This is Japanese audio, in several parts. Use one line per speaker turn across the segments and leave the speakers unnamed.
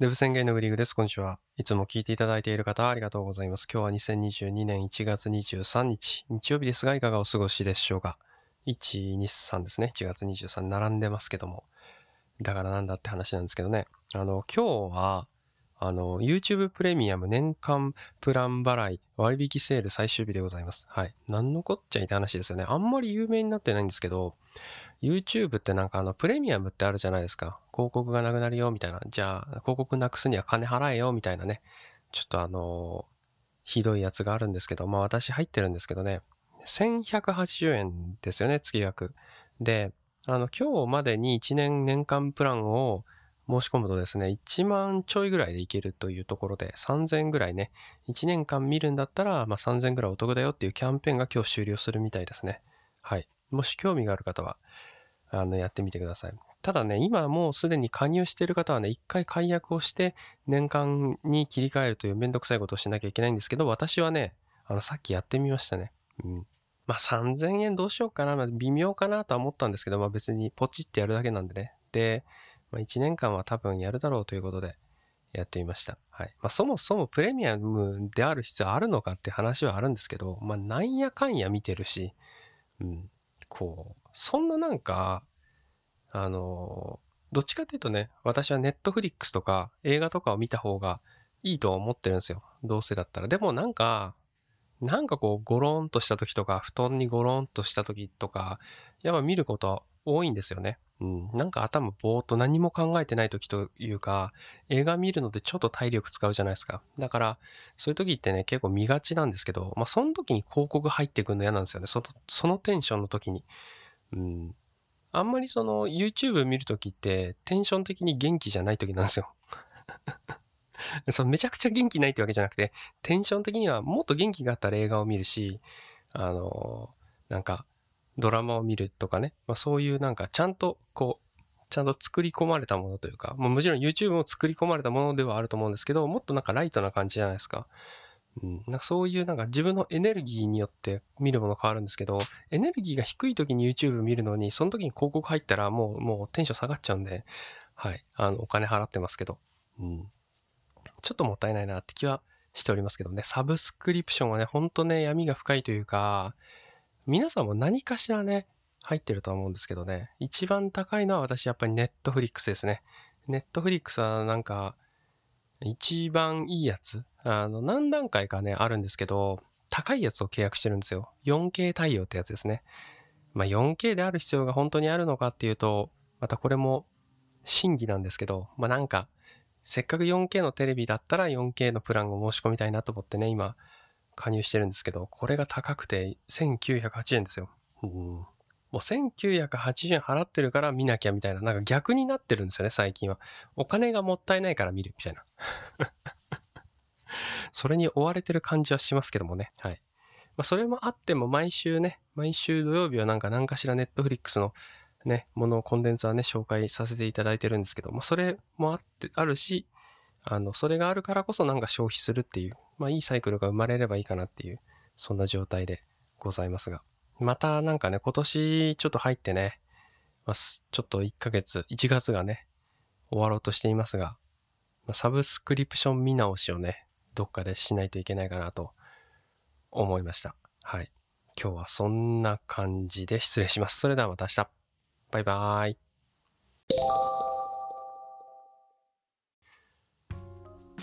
デブ宣言のグリーグです。こんにちは。いつも聞いていただいている方ありがとうございます。今日は2022年1月23日、日曜日ですが、いかがお過ごしでしょうか？1、2、3ですね。1月23並んでますけども。だからなんだって話なんですけどね。あの、今日は、あの、YouTube プレミアム年間プラン払い割引セール最終日でございます。はい。なんのこっちゃいって話ですよね。あんまり有名になってないんですけど、YouTube ってなんかあの、プレミアムってあるじゃないですか。広告がなくなるよ、みたいな。じゃあ、広告なくすには金払えよ、みたいなね。ちょっとあのひどいやつがあるんですけど、まあ私入ってるんですけどね。1180円ですよね、月額。で、あの、今日までに1年年間プランを申し込むとですね、1万ちょいぐらいでいけるというところで、3000円ぐらいね、1年間見るんだったら、まあ3000円ぐらいお得だよっていうキャンペーンが今日終了するみたいですね。はい。もし興味がある方は、あの、やってみてください。ただね、今もうすでに加入している方はね、一回解約をして年間に切り替えるというめんどくさいことをしなきゃいけないんですけど、私はね、あの、さっきやってみましたね。うん。まあ、3000円どうしようかな、まあ、微妙かなとは思ったんですけど、まあ別にポチってやるだけなんでね。で、まあ、1年間は多分やるだろうということでやってみました。はい。まあそもそもプレミアムである必要あるのかって話はあるんですけど、まあなんやかんや見てるし、うん。こう、そんななんか、あの、どっちかっていうとね、私はネットフリックスとか映画とかを見た方がいいと思ってるんですよ。どうせだったら。でもなんか、なんかこう、ゴロンとした時とか、布団にゴロンとした時とか、やっぱ見ること多いんですよね。うん。なんか頭ぼーっと何も考えてない時というか、映画見るのでちょっと体力使うじゃないですか。だから、そういう時ってね、結構見がちなんですけど、まあ、その時に広告入ってくるの嫌なんですよね。その、そのテンションの時に。うん。あんまりその YouTube 見るときってテンション的に元気じゃないときなんですよ そのめちゃくちゃ元気ないってわけじゃなくて、テンション的にはもっと元気があったら映画を見るし、あの、なんかドラマを見るとかね、まあ、そういうなんかちゃんとこう、ちゃんと作り込まれたものというか、まあ、もちろん YouTube も作り込まれたものではあると思うんですけど、もっとなんかライトな感じじゃないですか。うん、なんかそういうなんか自分のエネルギーによって見るもの変わるんですけど、エネルギーが低い時に YouTube 見るのに、その時に広告入ったらもう、もうテンション下がっちゃうんで、はい。あの、お金払ってますけど、うん。ちょっともったいないなって気はしておりますけどね、サブスクリプションはね、ほんとね、闇が深いというか、皆さんも何かしらね、入ってるとは思うんですけどね、一番高いのは私やっぱりネットフリックスですね。ネットフリックスはなんか、一番いいやつあの、何段階かね、あるんですけど、高いやつを契約してるんですよ。4K 対応ってやつですね。まあ、4K である必要が本当にあるのかっていうと、またこれも審議なんですけど、まあ、なんか、せっかく 4K のテレビだったら 4K のプランを申し込みたいなと思ってね、今、加入してるんですけど、これが高くて1980円ですよ。うん、もう1980円払ってるから見なきゃみたいな、なんか逆になってるんですよね、最近は。お金がもったいないから見るみたいな。それに追われてる感じはしますけどもね。はい。まあ、それもあっても毎週ね、毎週土曜日はなんか何かしらネットフリックスのね、ものをコンテンツはね、紹介させていただいてるんですけど、まあ、それもあって、あるし、あの、それがあるからこそなんか消費するっていう、まあ、いいサイクルが生まれればいいかなっていう、そんな状態でございますが。またなんかね、今年ちょっと入ってね、まあ、ちょっと1ヶ月、1月がね、終わろうとしていますが、まあ、サブスクリプション見直しをね、どっかでしないといけないかなと思いました。はい。今日はそんな感じで失礼します。それではまた明日。バイバーイ。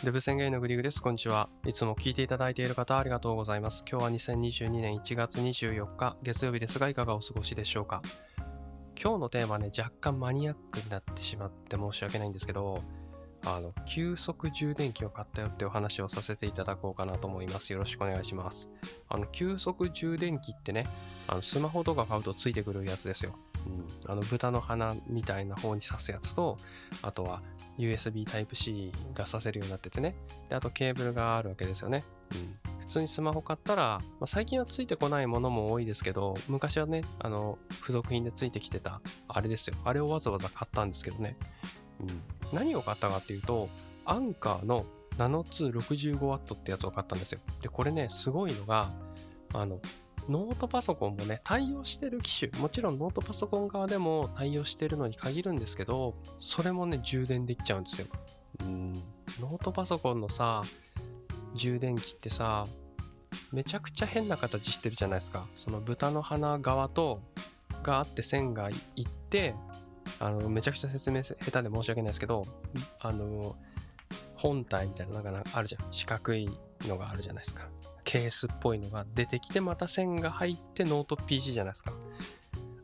デブ宣言のグリグです。こんにちは。いつも聞いていただいている方ありがとうございます。今日は2022年1月24日月曜日ですがいかがお過ごしでしょうか。今日のテーマね、若干マニアックになってしまって申し訳ないんですけど、あの、急速充電器を買ったよってお話をさせていただこうかなと思います。よろしくお願いします。あの、急速充電器ってね、あの、スマホとか買うとついてくるやつですよ。うん。あの、豚の鼻みたいな方に挿すやつと、あとは USB Type-C が挿せるようになっててね。で、あとケーブルがあるわけですよね。うん。普通にスマホ買ったら、まあ、最近はついてこないものも多いですけど、昔はね、あの、付属品でついてきてた、あれですよ。あれをわざわざ買ったんですけどね。うん。何を買ったかっていうと、アンカーのナノ 265W ってやつを買ったんですよ。で、これね、すごいのが、あの、ノートパソコンもね、対応してる機種、もちろんノートパソコン側でも対応してるのに限るんですけど、それもね、充電できちゃうんですよ。うん、ノートパソコンのさ、充電器ってさ、めちゃくちゃ変な形してるじゃないですか。その豚の鼻側と、があって線がいって、あの、めちゃくちゃ説明下手で申し訳ないですけど、あの、本体みたいな、なんかあるじゃん。四角いのがあるじゃないですか。ケースっぽいのが出てきて、また線が入ってノート PC じゃないですか。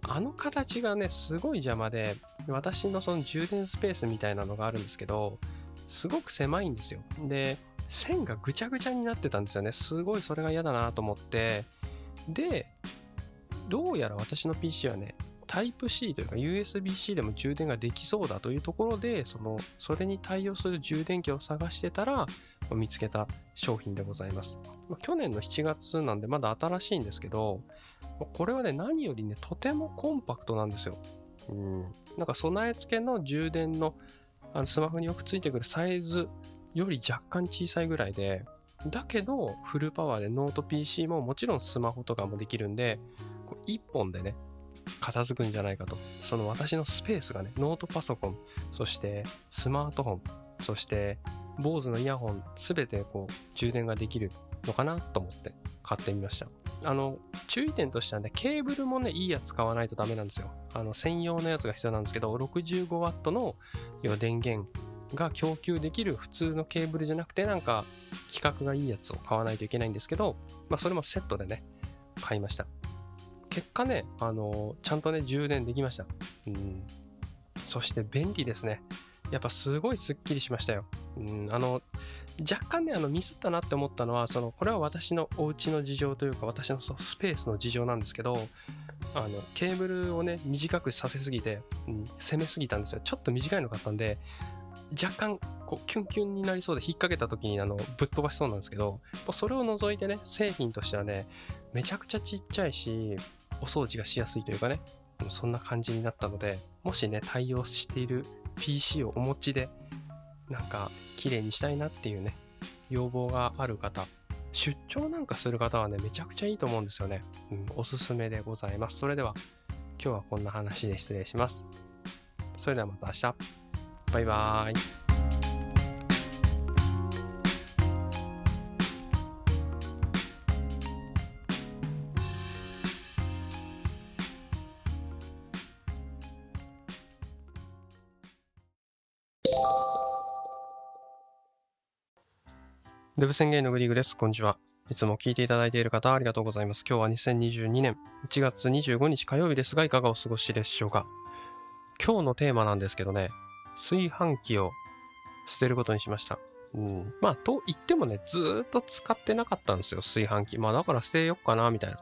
あの形がね、すごい邪魔で、私のその充電スペースみたいなのがあるんですけど、すごく狭いんですよ。で、線がぐちゃぐちゃになってたんですよね。すごいそれが嫌だなと思って。で、どうやら私の PC はね、タイプ C というか USB-C でも充電ができそうだというところで、その、それに対応する充電器を探してたら、見つけた商品でございます。去年の7月なんでまだ新しいんですけど、これはね、何よりね、とてもコンパクトなんですよ。うん。なんか備え付けの充電のあのスマホによくついてくるサイズより若干小さいぐらいで、だけどフルパワーでノート PC ももちろんスマホとかもできるんで、こう1本でね、片付くんじゃないかと。その私のスペースがね、ノートパソコン、そしてスマートフォン、そして BOSE のイヤホン、すべてこう充電ができるのかなと思って買ってみました。あの、注意点としてはね、ケーブルもね、いいやつ使わないとダメなんですよ。あの、専用のやつが必要なんですけど、65W の要は電源が供給できる普通のケーブルじゃなくて、なんか、規格がいいやつを買わないといけないんですけど、まあ、それもセットでね、買いました。結果ね、あの、ちゃんとね、充電できました。うん。そして便利ですね。やっぱすごいスッキリしましたよ。うん、あの、若干ね、あの、ミスったなって思ったのは、その、これは私のお家の事情というか、私のそのスペースの事情なんですけど、あの、ケーブルをね、短くさせすぎて、うん、攻めすぎたんですよ。ちょっと短いの買ったんで、若干、こう、キュンキュンになりそうで、引っ掛けた時に、あの、ぶっ飛ばしそうなんですけど、それを除いてね、製品としてはね、めちゃくちゃちっちゃいし、お掃除がしやすいというかね、そんな感じになったので、もしね、対応している PC をお持ちで、なんか、綺麗にしたいなっていうね、要望がある方、出張なんかする方はね、めちゃくちゃいいと思うんですよね。うん、おすすめでございます。それでは、今日はこんな話で失礼します。それではまた明日。バイバーイ。デブ宣言のグリーグです。こんにちは。いつも聞いていただいている方ありがとうございます。今日は2022年1月25日火曜日ですが、いかがお過ごしでしょうか。今日のテーマなんですけどね、炊飯器を捨てることにしました。うん、まあ、と言ってもね、ずっと使ってなかったんですよ、炊飯器。まあ、だから捨てよっかな、みたいな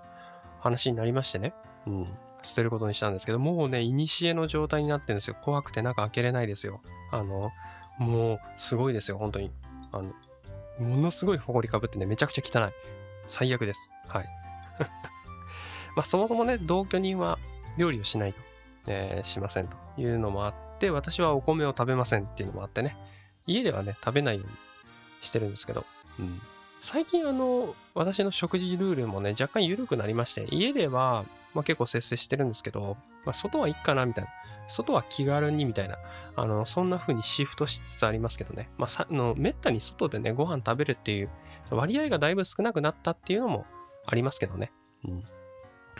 話になりましてね。うん、捨てることにしたんですけど、もうね、古の状態になってるんですよ。怖くて中開けれないですよ。あの、もう、すごいですよ、本当に。あの、ものすごい埃かぶってね、めちゃくちゃ汚い。最悪です。はい。まあ、そもそもね、同居人は料理をしないと、えーしませんというのもあって、私はお米を食べませんっていうのもあってね、家ではね、食べないようにしてるんですけど、うん。最近あの、私の食事ルールもね、若干緩くなりまして、家では、まあ、結構節制してるんですけど、まあ、外はいいかなみたいな。外は気軽にみたいな。あの、そんな風にシフトしつつありますけどね。まあ、さ、あの、めったに外でね、ご飯食べるっていう割合がだいぶ少なくなったっていうのもありますけどね。うん。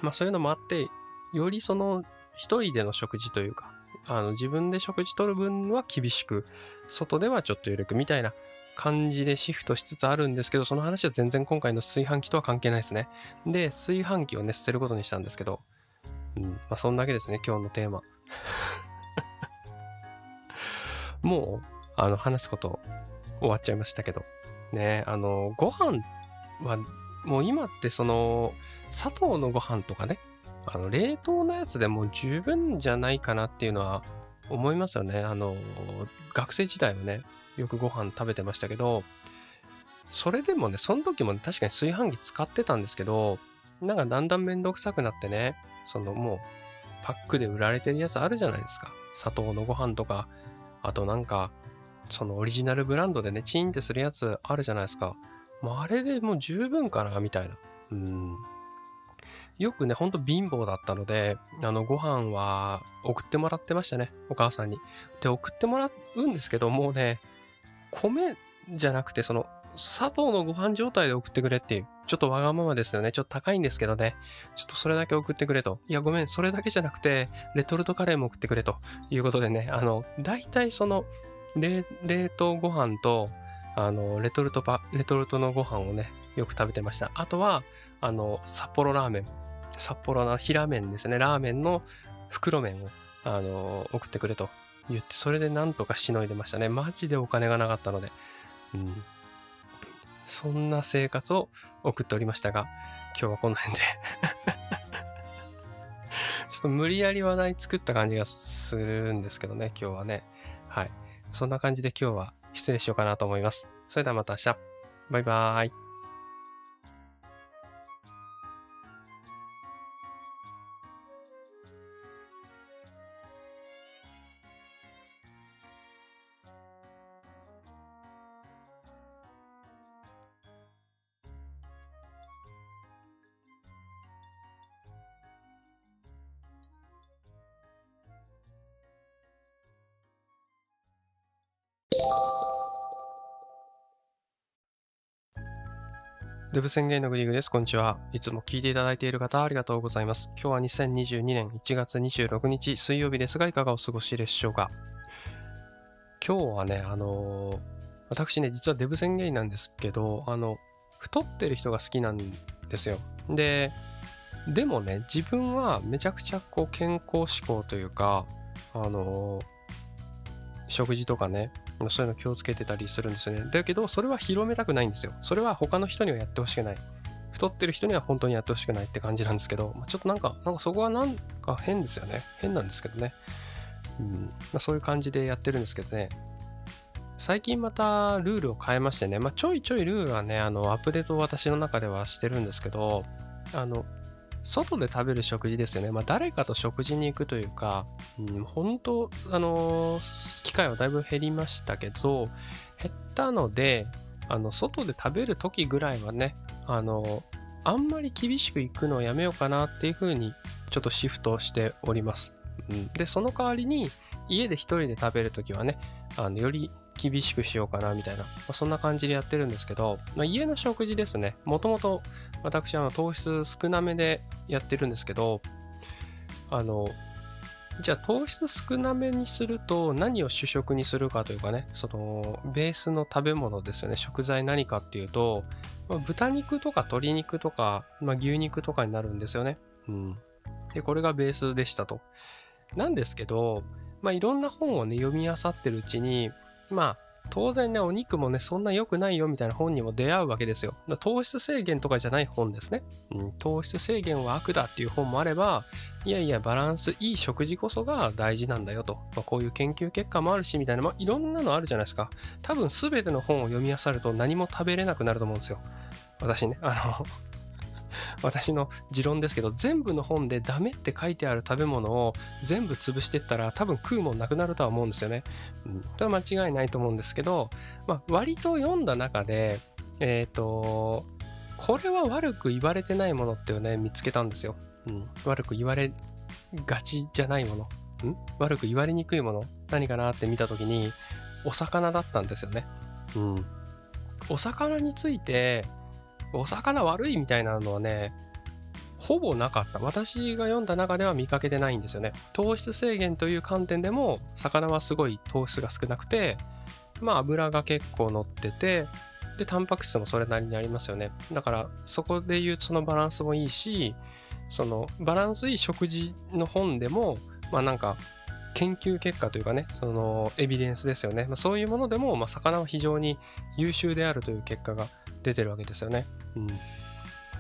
まあ、そういうのもあって、よりその、一人での食事というか、あの、自分で食事取る分は厳しく、外ではちょっと緩くみたいな感じでシフトしつつあるんですけど、その話は全然今回の炊飯器とは関係ないですね。で、炊飯器をね、捨てることにしたんですけど、うん、まあ、そんだけですね、今日のテーマ。もう、あの、話すこと終わっちゃいましたけど、ね、あの、ご飯は、もう今ってその、砂糖のご飯とかね、あの、冷凍のやつでも十分じゃないかなっていうのは思いますよね。あの、学生時代はね、よくご飯食べてましたけど、それでもね、その時もね、確かに炊飯器使ってたんですけど、なんかだんだんめんどくさくなってね、そのもう、パックで売られてるやつあるじゃないですか。砂糖のご飯とか、あとなんか、そのオリジナルブランドでね、チーンってするやつあるじゃないですか。もうあれでもう十分かな、みたいな。うん。よくね、ほんと貧乏だったので、あの、ご飯は送ってもらってましたね、お母さんに。で、送ってもらうんですけど、もうね、米じゃなくて、その、砂糖のご飯状態で送ってくれっていう、ちょっとわがままですよね。ちょっと高いんですけどね。ちょっとそれだけ送ってくれと。いや、ごめん、それだけじゃなくて、レトルトカレーも送ってくれということでね、あの、大体その、冷凍ご飯と、あの、レトルトパ、レトルトのご飯をね、よく食べてました。あとは、あの、札幌ラーメン。札幌の平麺ですね。ラーメンの袋麺を、あの、送ってくれと言って、それでなんとかしのいでましたね。マジでお金がなかったので。うん。そんな生活を送っておりましたが、今日はこの辺で ちょっと無理やり話題作った感じがするんですけどね、今日はね。はい。そんな感じで今日は失礼しようかなと思います。それではまた明日。バイバーイ。デブ宣言のグリーグです。こんにちは。いつも聞いていただいている方、ありがとうございます。今日は2022年1月26日水曜日ですが、いかがお過ごしでしょうか？今日はね、あのー、私ね、実はデブ宣言なんですけど、あの、太ってる人が好きなんですよ。で、でもね、自分はめちゃくちゃこう健康志向というか、あのー、食事とかね、そういうの気をつけてたりするんですよね。だけど、それは広めたくないんですよ。それは他の人にはやってほしくない。太ってる人には本当にやってほしくないって感じなんですけど、ちょっとなんか、なんかそこはなんか変ですよね。変なんですけどね。うんまあ、そういう感じでやってるんですけどね。最近またルールを変えましてね、まあ、ちょいちょいルールはね、あのアップデートを私の中ではしてるんですけど、あの外で食べる食事ですよね。まあ、誰かと食事に行くというか、うん、本当、あのー、機会はだいぶ減りましたけど、減ったので、あの、外で食べる時ぐらいはね、あのー、あんまり厳しく行くのをやめようかなっていうふうに、ちょっとシフトしております。うん、で、その代わりに、家で一人で食べるときはね、あのより厳しくしようかなみたいな、まあ、そんな感じでやってるんですけど、まあ、家の食事ですね。もともと私は糖質少なめでやってるんですけど、あの、じゃあ糖質少なめにすると何を主食にするかというかね、そのベースの食べ物ですよね、食材何かっていうと、まあ、豚肉とか鶏肉とか、まあ、牛肉とかになるんですよね。うん。で、これがベースでしたと。なんですけど、まあ、いろんな本をね、読み漁ってるうちに、まあ、当然ね、お肉もね、そんな良くないよみたいな本にも出会うわけですよ。糖質制限とかじゃない本ですね、うん。糖質制限は悪だっていう本もあれば、いやいや、バランスいい食事こそが大事なんだよと。まあ、こういう研究結果もあるし、みたいな、まあ、いろんなのあるじゃないですか。多分全ての本を読み漁ると何も食べれなくなると思うんですよ。私ね、あの 私の持論ですけど全部の本でダメって書いてある食べ物を全部潰してったら多分食うもんなくなるとは思うんですよね。うん、は間違いないと思うんですけど、まあ、割と読んだ中でえっ、ー、とこれは悪く言われてないものっていうね見つけたんですよ。うん、悪く言われがちじゃないもの。ん悪く言われにくいもの何かなって見た時にお魚だったんですよね。うん。お魚についてお魚悪いみたいなのはね、ほぼなかった。私が読んだ中では見かけてないんですよね。糖質制限という観点でも、魚はすごい糖質が少なくて、まあ油が結構乗ってて、で、タンパク質もそれなりにありますよね。だから、そこで言うそのバランスもいいし、そのバランスいい食事の本でも、まあなんか、研究結果というかね、そのエビデンスですよね。まあ、そういうものでも、まあ、魚は非常に優秀であるという結果が出てるわけですよね。うん。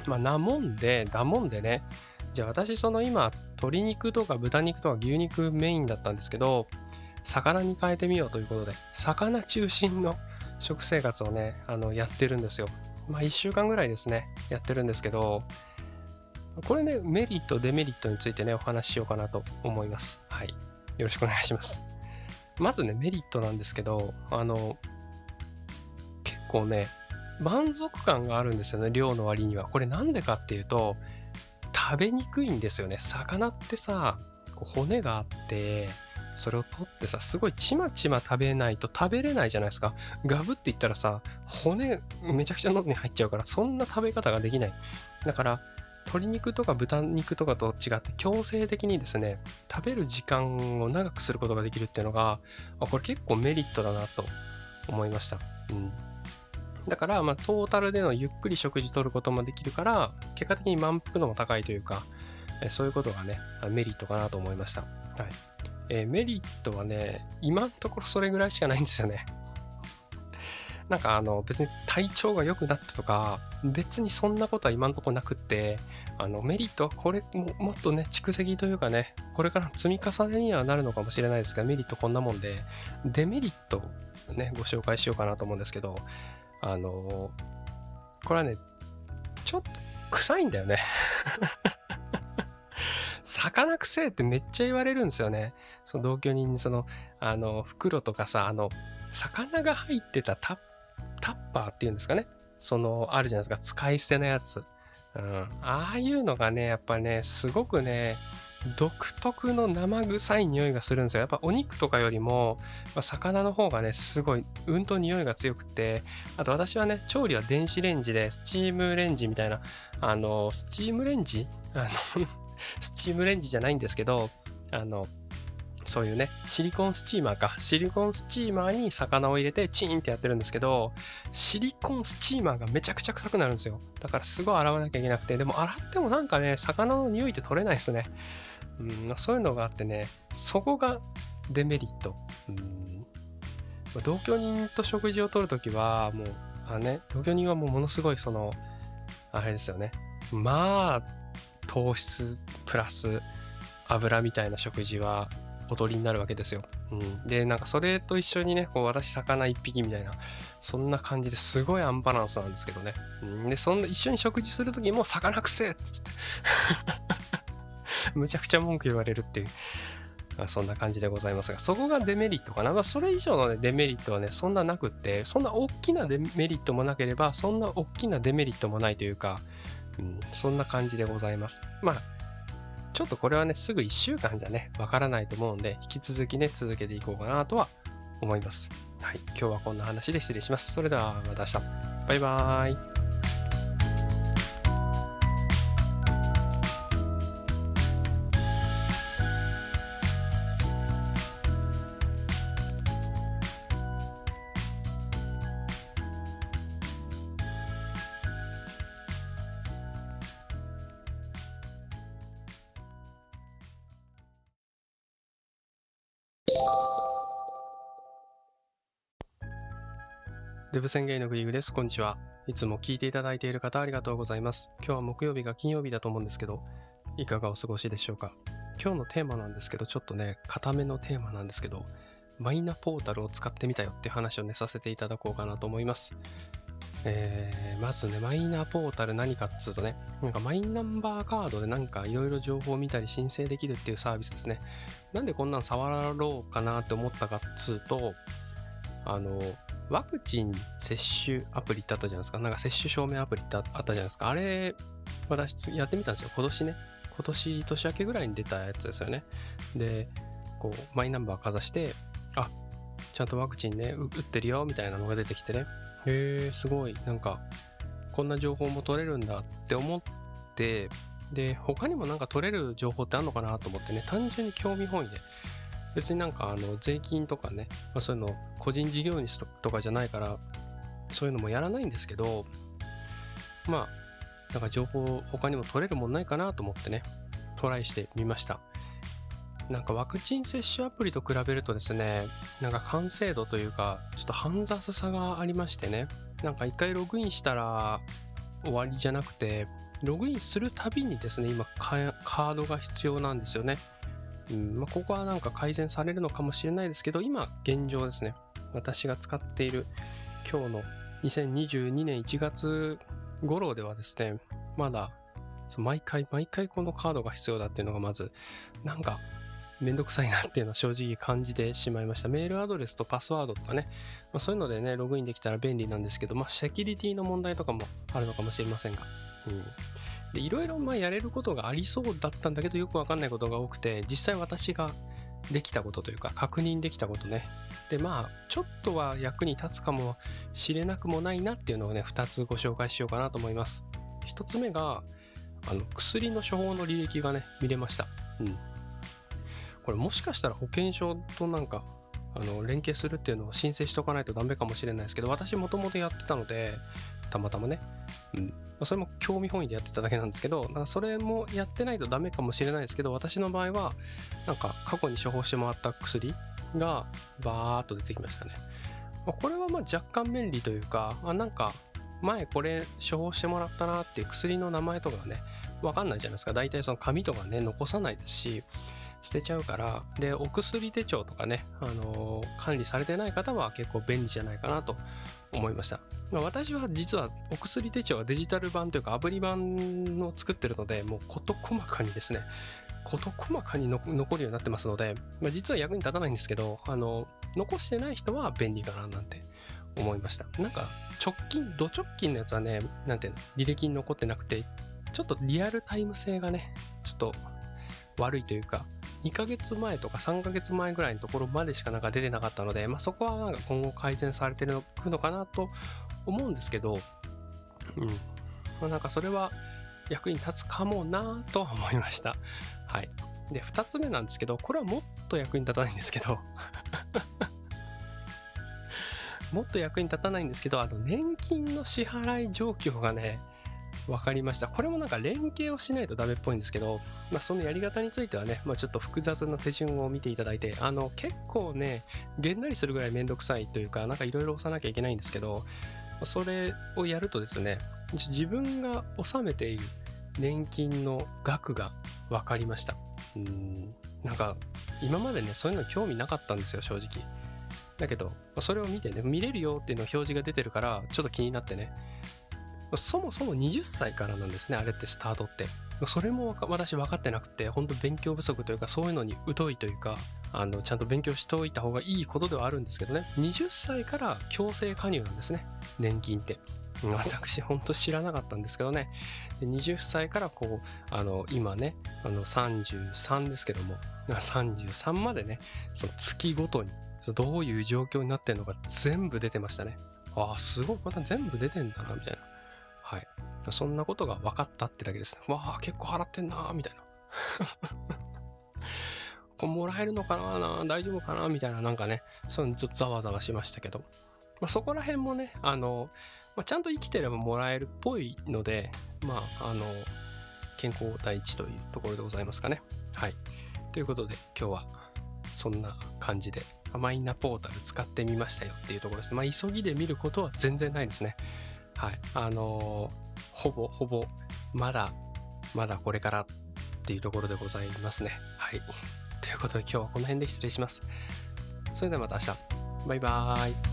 まあ、なもんで、だもんでね、じゃあ私その今、鶏肉とか豚肉とか牛肉メインだったんですけど、魚に変えてみようということで、魚中心の食生活をね、あの、やってるんですよ。まあ、1週間ぐらいですね、やってるんですけど、これね、メリット、デメリットについてね、お話ししようかなと思います。はい。よろしくお願いします。まずね、メリットなんですけど、あの、結構ね、満足感があるんですよね、量の割には。これなんでかっていうと、食べにくいんですよね。魚ってさ、骨があって、それを取ってさ、すごいちまちま食べないと食べれないじゃないですか。ガブって言ったらさ、骨めちゃくちゃ喉に入っちゃうから、そんな食べ方ができない。だから、鶏肉とか豚肉とかと違って強制的にですね、食べる時間を長くすることができるっていうのが、これ結構メリットだなと思いました。うん。だから、まあ、トータルでのゆっくり食事とることもできるから、結果的に満腹度も高いというか、えそういうことがね、メリットかなと思いました。はい。えー、メリットはね、今のところそれぐらいしかないんですよね。なんかあの別に体調が良くなったとか、別にそんなことは今のところなくって、あのメリットはこれももっとね、蓄積というかね、これから積み重ねにはなるのかもしれないですが、メリットこんなもんで、デメリットね、ご紹介しようかなと思うんですけど、あのこれはね、ちょっと臭いんだよね 魚くせえってめっちゃ言われるんですよね。その同居人にその、あの、袋とかさ、あの、魚が入ってたタッパーっていうんですかね。その、あるじゃないですか。使い捨てのやつ。うん。ああいうのがね、やっぱね、すごくね、独特の生臭い匂いがするんですよ。やっぱお肉とかよりも、まあ、魚の方がね、すごい、うんと匂いが強くて、あと私はね、調理は電子レンジで、スチームレンジみたいな、あの、スチームレンジ？あの スチームレンジじゃないんですけど、あの、そういうね、シリコンスチーマーか。シリコンスチーマーに魚を入れてチーンってやってるんですけど、シリコンスチーマーがめちゃくちゃ臭くなるんですよ。だからすごい洗わなきゃいけなくて、でも洗ってもなんかね、魚の匂いって取れないですね。うん、そういうのがあってね、そこがデメリット。うん、同居人と食事をとるときは、もう、あね、同居人はもうものすごいその、あれですよね。まあ、糖質プラス油みたいな食事は踊りになるわけですよ。うん、でなんかそれと一緒にねこう私魚1匹みたいなそんな感じですごいアンバランスなんですけどね。うん、でそんな一緒に食事する時も魚くせえっつって むちゃくちゃ文句言われるっていう。そんな感じでございますが、そこがデメリットかな。まあ、それ以上の、ね、デメリットはね、そんななくって、そんな大きなデメリットもなければ、そんな大きなデメリットもないというか、うん、そんな感じでございます。まあ、ちょっとこれはね、すぐ1週間じゃね、わからないと思うんで、引き続きね、続けていこうかなとは思います。はい、今日はこんな話で失礼します。それではまた明日。バイバーイ。デブ宣言のグリグです。こんにちは。いつも聞いていただいている方ありがとうございます。今日は木曜日が金曜日だと思うんですけど、いかがお過ごしでしょうか？今日のテーマなんですけど、ちょっとね、固めのテーマなんですけど、マイナポータルを使ってみたよって話をね、させていただこうかなと思います。えー、まずね、マイナポータル何かっつうとね、なんかマイナンバーカードでなんかいろいろ情報を見たり申請できるっていうサービスですね。なんでこんなん触ろうかなって思ったかっつうと、あの、ワクチン接種アプリってあったじゃないですか。なんか接種証明アプリってあったじゃないですか。あれ、私やってみたんですよ。今年ね。今年年明けぐらいに出たやつですよね。で、こう、マイナンバーかざして、あ、ちゃんとワクチンね、打ってるよ、みたいなのが出てきてね。へえ、すごい。なんか、こんな情報も取れるんだって思って、で、他にもなんか取れる情報ってあるのかなと思ってね、単純に興味本位で別になんかあの税金とかね、まあ、そういうの個人事業主とかじゃないからそういうのもやらないんですけどまあなんか情報他にも取れるもんないかなと思ってねトライしてみました。なんかワクチン接種アプリと比べるとですねなんか完成度というかちょっと煩雑さがありましてねなんか一回ログインしたら終わりじゃなくてログインするたびにですね今カードが必要なんですよね。うんまあ、ここはなんか改善されるのかもしれないですけど、今、現状ですね。私が使っている今日の2022年1月頃ではですね、まだ毎回毎回このカードが必要だっていうのがまず、なんかめんどくさいなっていうのは正直感じてしまいました。メールアドレスとパスワードとかね、まあ、そういうのでね、ログインできたら便利なんですけど、まあ、セキュリティの問題とかもあるのかもしれませんが、うん、でいろいろまあやれることがありそうだったんだけどよくわかんないことが多くて実際私ができたことというか確認できたことね。でまあちょっとは役に立つかもしれなくもないなっていうのをね2つご紹介しようかなと思います。1つ目があの薬の処方の履歴がね見れました。うん。これもしかしたら保険証となんかあの連携するっていうのを申請しておかないとダメかもしれないですけど私もともとやってたのでたまたまね、うん、それも興味本位でやってただけなんですけどだからそれもやってないとダメかもしれないですけど私の場合はなんか過去に処方してもらった薬がバーっと出てきましたね、まあ、これはまあ若干便利というかあなんか前これ処方してもらったなっていう薬の名前とかねわかんないじゃないですか。大体その紙とかね残さないですし捨てちゃうからでお薬手帳とかね、あのー、管理されてない方は結構便利じゃないかなと思いました、まあ、私は実はお薬手帳はデジタル版というかアプリ版を作ってるのでもう事細かにですね事細かに残るようになってますので、まあ、実は役に立たないんですけどあの残してない人は便利かななんて思いました。なんか直近ド直近のやつはねなんていうの履歴に残ってなくてちょっとリアルタイム性がねちょっと悪いというか2ヶ月前とか3ヶ月前ぐらいのところまでしかなんか出てなかったので、まあ、そこはなんか今後改善されてるのかなと思うんですけど、うん。まあ、なんかそれは役に立つかもなと思いました。はい。で、2つ目なんですけど、これはもっと役に立たないんですけど もっと役に立たないんですけど、あの、年金の支払い状況がね、分かりました。これもなんか連携をしないとダメっぽいんですけど、まあ、そのやり方についてはね、まあ、ちょっと複雑な手順を見ていただいて、あの、結構ね、げんなりするぐらいめんどくさいというか、なんかいろいろ押さなきゃいけないんですけど、それをやるとですね、自分が納めている年金の額が分かりました。うん、なんか、今までね、そういうの興味なかったんですよ、正直。だけど、それを見てね、見れるよっていうの表示が出てるから、ちょっと気になってね、そもそも20歳からなんですね、あれってスタートって。それも私分かってなくて、本当勉強不足というか、そういうのに疎いというか、あの、ちゃんと勉強しておいた方がいいことではあるんですけどね、20歳から強制加入なんですね、年金って。私、本当知らなかったんですけどね、20歳からこう、あの、今ね、あの、33ですけども、33までね、その月ごとに、どういう状況になってるのか全部出てましたね。ああ、すごい、また全部出てんだな、みたいな。はい。そんなことが分かったってだけですね。わあ、結構払ってんなみたいな。これもらえるのかな大丈夫かなみたいな、なんかね、そのちょっとざわざわしましたけど。まあ、そこら辺もね、あの、まあ、ちゃんと生きてればもらえるっぽいので、まあ、あの、健康第一というところでございますかね。はい。ということで、今日はそんな感じで、マイナポータル使ってみましたよっていうところです。まあ、急ぎで見ることは全然ないですね。はい。あのー、ほぼほぼ、まだ、まだこれからっていうところでございますね。はい。ということで今日はこの辺で失礼します。それではまた明日。バイバーイ。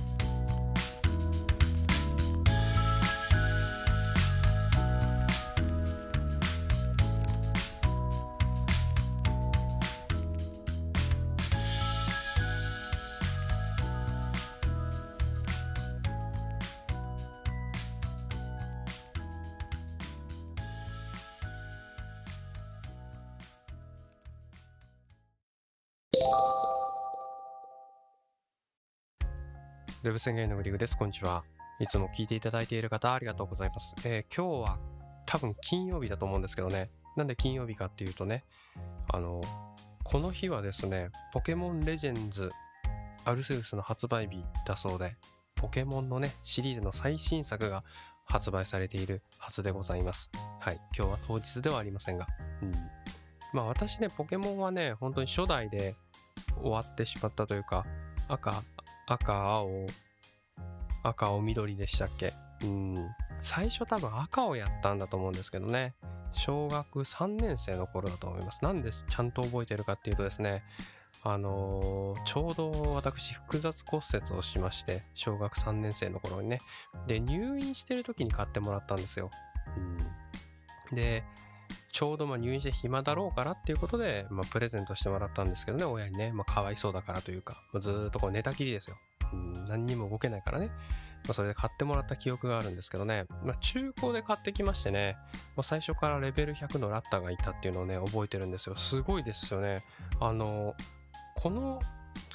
ブ宣言のグリグです。こんにちは。いつも聞いていただいている方、ありがとうございます。えー、今日は多分金曜日だと思うんですけどね。なんで金曜日かっていうとね、あの、この日はですね、ポケモンレジェンズアルセウスの発売日だそうで、ポケモンのね、シリーズの最新作が発売されているはずでございます。はい。今日は当日ではありませんが。うん。まあ私ね、ポケモンはね、本当に初代で終わってしまったというか、赤、赤、青、赤、青、緑でしたっけ？うん。最初多分赤をやったんだと思うんですけどね。小学3年生の頃だと思います。なんでちゃんと覚えてるかっていうとですね、あのー、ちょうど私複雑骨折をしまして、小学3年生の頃にね。で、入院してる時に買ってもらったんですよ。うん、で、ちょうどま入院して暇だろうからっていうことで、まあ、プレゼントしてもらったんですけどね、親にね、まあ、かわいそうだからというか、まあ、ずっとこう寝たきりですよ。何にも動けないからね。まあ、それで買ってもらった記憶があるんですけどね、まあ、中古で買ってきましてね、まあ、最初からレベル100のラッタがいたっていうのをね、覚えてるんですよ。すごいですよね。あの、この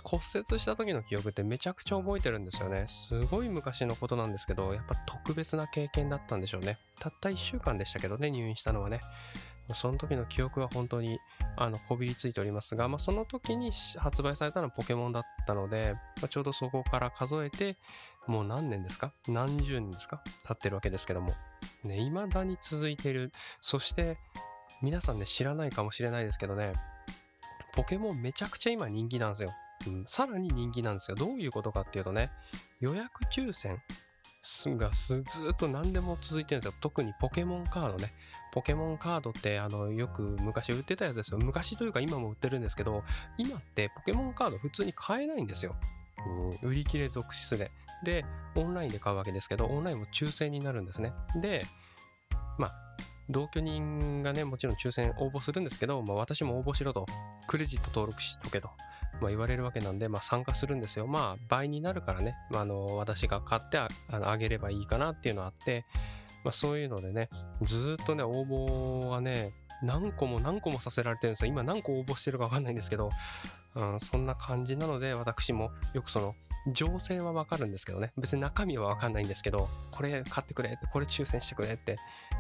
骨折した時の記憶ってめちゃくちゃ覚えてるんですよね。すごい昔のことなんですけど、やっぱ特別な経験だったんでしょうね。たった1週間でしたけどね、入院したのはね。その時の記憶は本当にあのこびりついておりますが、まあ、その時に発売されたのはポケモンだったので、まあ、ちょうどそこから数えてもう何年ですか？何十年ですか？経ってるわけですけども。ね未だに続いてる。そして皆さんね知らないかもしれないですけどね。ポケモンめちゃくちゃ今人気なんですよ、うん、さらに人気なんですよ。どういうことかっていうとね予約抽選がずっと何でも続いてるんですよ特にポケモンカードねポケモンカードってあのよく昔売ってたやつですよ。昔というか今も売ってるんですけど、今ってポケモンカード普通に買えないんですよ。うん、売り切れ続出で。で、オンラインで買うわけですけど、オンラインも抽選になるんですね。で、まあ、同居人がね、もちろん抽選応募するんですけど、まあ、私も応募しろと、クレジット登録しとけと、まあ、言われるわけなんで、まあ、参加するんですよ。まあ、倍になるからね、まあ、あの私が買ってああげればいいかなっていうのがあって、まあ、そういうのでね、ずっとね、応募がね、何個も何個もさせられてるんですよ。今何個応募してるかわかんないんですけど、うん、そんな感じなので、私もよくその、情勢はわかるんですけどね。別に中身はわかんないんですけど、これ買ってくれ、これ抽選してくれって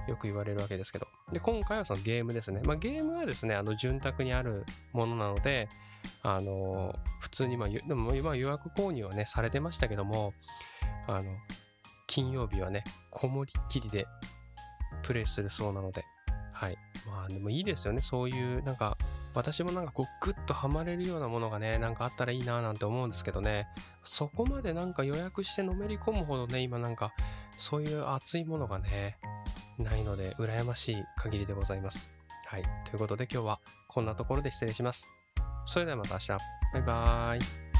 よく言われるわけですけど。で、今回はそのゲームですね。まあゲームはですね、あの、潤沢にあるものなので、あの、普通にまあ、でも今予約購入はね、されてましたけども、あの、金曜日はね、こもりっきりでプレイするそうなので、はい。まあでもいいですよね。そういう、なんか、私もなんかこう、グッとハマれるようなものがね、なんかあったらいいななんて思うんですけどね、そこまでなんか予約してのめり込むほどね、今なんか、そういう熱いものがね、ないので、羨ましい限りでございます。はい。ということで今日はこんなところで失礼します。それではまた明日。バイバーイ。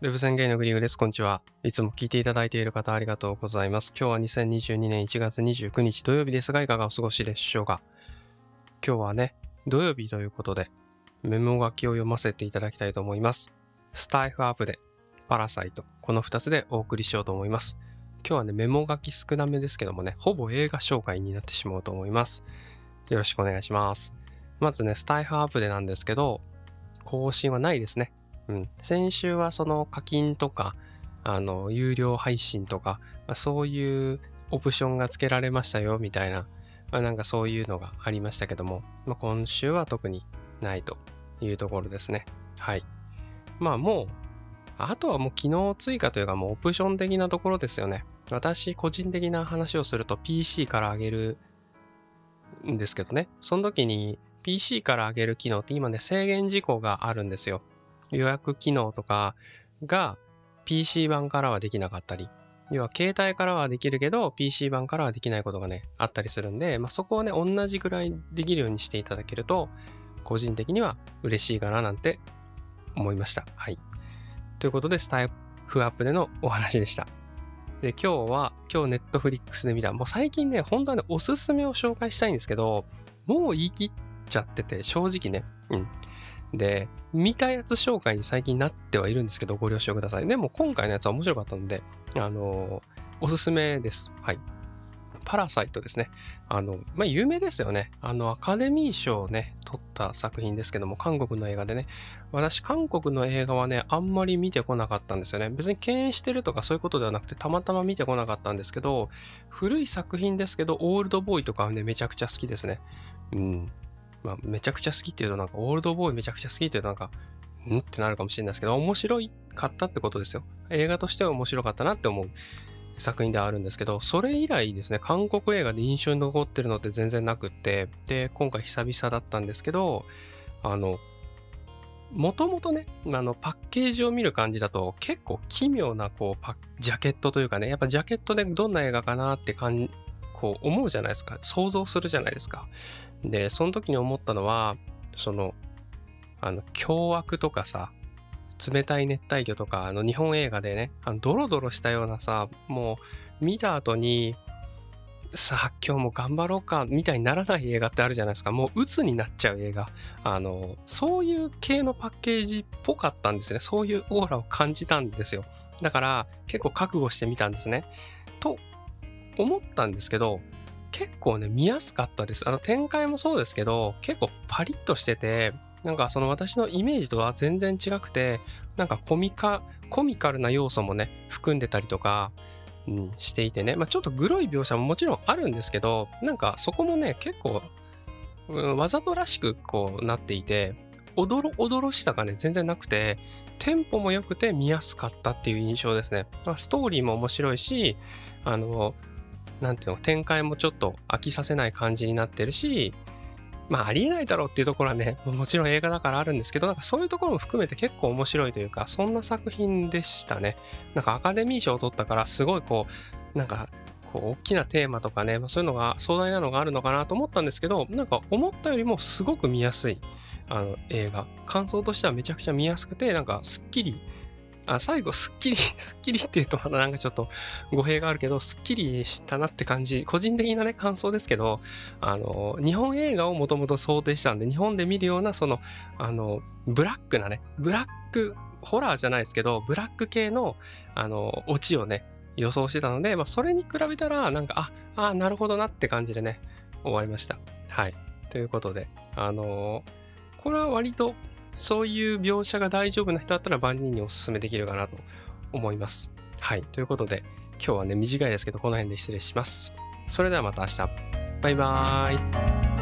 デブ宣言のグリーグです。こんにちは。いつも聞いていただいている方ありがとうございます。今日は2022年1月29日土曜日ですが、いかがお過ごしでしょうか？今日はね、土曜日ということで、メモ書きを読ませていただきたいと思います。スタイフアップで、パラサイト、この2つでお送りしようと思います。今日はね、メモ書き少なめですけどもね、ほぼ映画紹介になってしまうと思います。よろしくお願いします。まずね、スタイフアップでなんですけど、更新はないですね。うん、先週はその課金とか、あの、有料配信とか、まあ、そういうオプションが付けられましたよ、みたいな、まあ、なんかそういうのがありましたけども、まあ、今週は特にないというところですね。はい。まあもう、あとはもう機能追加というかもうオプション的なところですよね。私個人的な話をすると PC から上げるんですけどね。その時に PC から上げる機能って今ね制限事項があるんですよ。予約機能とかが PC 版からはできなかったり、要は携帯からはできるけど PC 版からはできないことがね、あったりするんで、まあ、そこをね、同じぐらいできるようにしていただけると、個人的には嬉しいかななんて思いました。はい。ということで、スタイフアップでのお話でした。で、今日は、今日ネットフリックスで見た、もう最近ね、本当はね、おすすめを紹介したいんですけど、もう言い切っちゃってて、正直ね、うん。で、見たやつ紹介に最近なってはいるんですけど、ご了承ください。でも今回のやつは面白かったので、あのおすすめです。はい。パラサイトですね。あの、まあ、有名ですよね。あの、アカデミー賞をね、撮った作品ですけども、韓国の映画でね。私、韓国の映画はね、あんまり見てこなかったんですよね。別に敬遠してるとかそういうことではなくて、たまたま見てこなかったんですけど、古い作品ですけど、オールドボーイとかはね、めちゃくちゃ好きですね。うん。まあ、めちゃくちゃ好きっていうとなんか、オールドボーイめちゃくちゃ好きっていうとなんか、ん？ってなるかもしれないですけど、面白かったってことですよ。映画としては面白かったなって思う作品ではあるんですけど、それ以来ですね、韓国映画で印象に残ってるのって全然なくって、で、今回久々だったんですけど、あの、もともとね、あの、パッケージを見る感じだと結構奇妙なこうジャケットというかね、やっぱジャケットでどんな映画かなって感こう思うじゃないですか。想像するじゃないですか。で、その時に思ったのは、その、あの、凶悪とかさ、冷たい熱帯魚とか、あの、日本映画でね、あのドロドロしたようなさ、もう、見た後に、さあ今日も頑張ろうかみたいにならない映画ってあるじゃないですか。もう鬱になっちゃう映画。あのそういう系のパッケージっぽかったんですね。そういうオーラを感じたんですよ。だから結構覚悟してみたんですね。と思ったんですけど結構ね見やすかったです。あの展開もそうですけど結構パリッとしててなんかその私のイメージとは全然違くてなんかコミカコミカルな要素もね含んでたりとかうん、していてね、まあ、ちょっとグロい描写ももちろんあるんですけどなんかそこもね結構、うん、わざとらしくこうなっていておどろおどろしさがね全然なくてテンポも良くて見やすかったっていう印象ですね、まあ、ストーリーも面白いしあのなんていうの展開もちょっと飽きさせない感じになってるしまあありえないだろうっていうところはね、もちろん映画だからあるんですけど、なんかそういうところも含めて結構面白いというか、そんな作品でしたね。なんかアカデミー賞を取ったから、すごいこう、なんか、こう大きなテーマとかね、まあ、そういうのが壮大なのがあるのかなと思ったんですけど、なんか思ったよりもすごく見やすいあの映画。感想としてはめちゃくちゃ見やすくて、なんかすっきりあ最後、すっきり、すっきりっていうと、まだなんかちょっと語弊があるけど、すっきりしたなって感じ、個人的なね、感想ですけど、あの、日本映画をもともと想定したんで、日本で見るような、その、あの、ブラックなね、ブラック、ホラーじゃないですけど、ブラック系の、あの、オチをね、予想してたので、まあ、それに比べたら、なんか、あ、あ、なるほどなって感じでね、終わりました。はい。ということで、あのこれは割とそういう描写が大丈夫な人だったら万人にお勧めできるかなと思います。はい。ということで、今日はね、短いですけど、この辺で失礼します。それではまた明日。バイバーイ。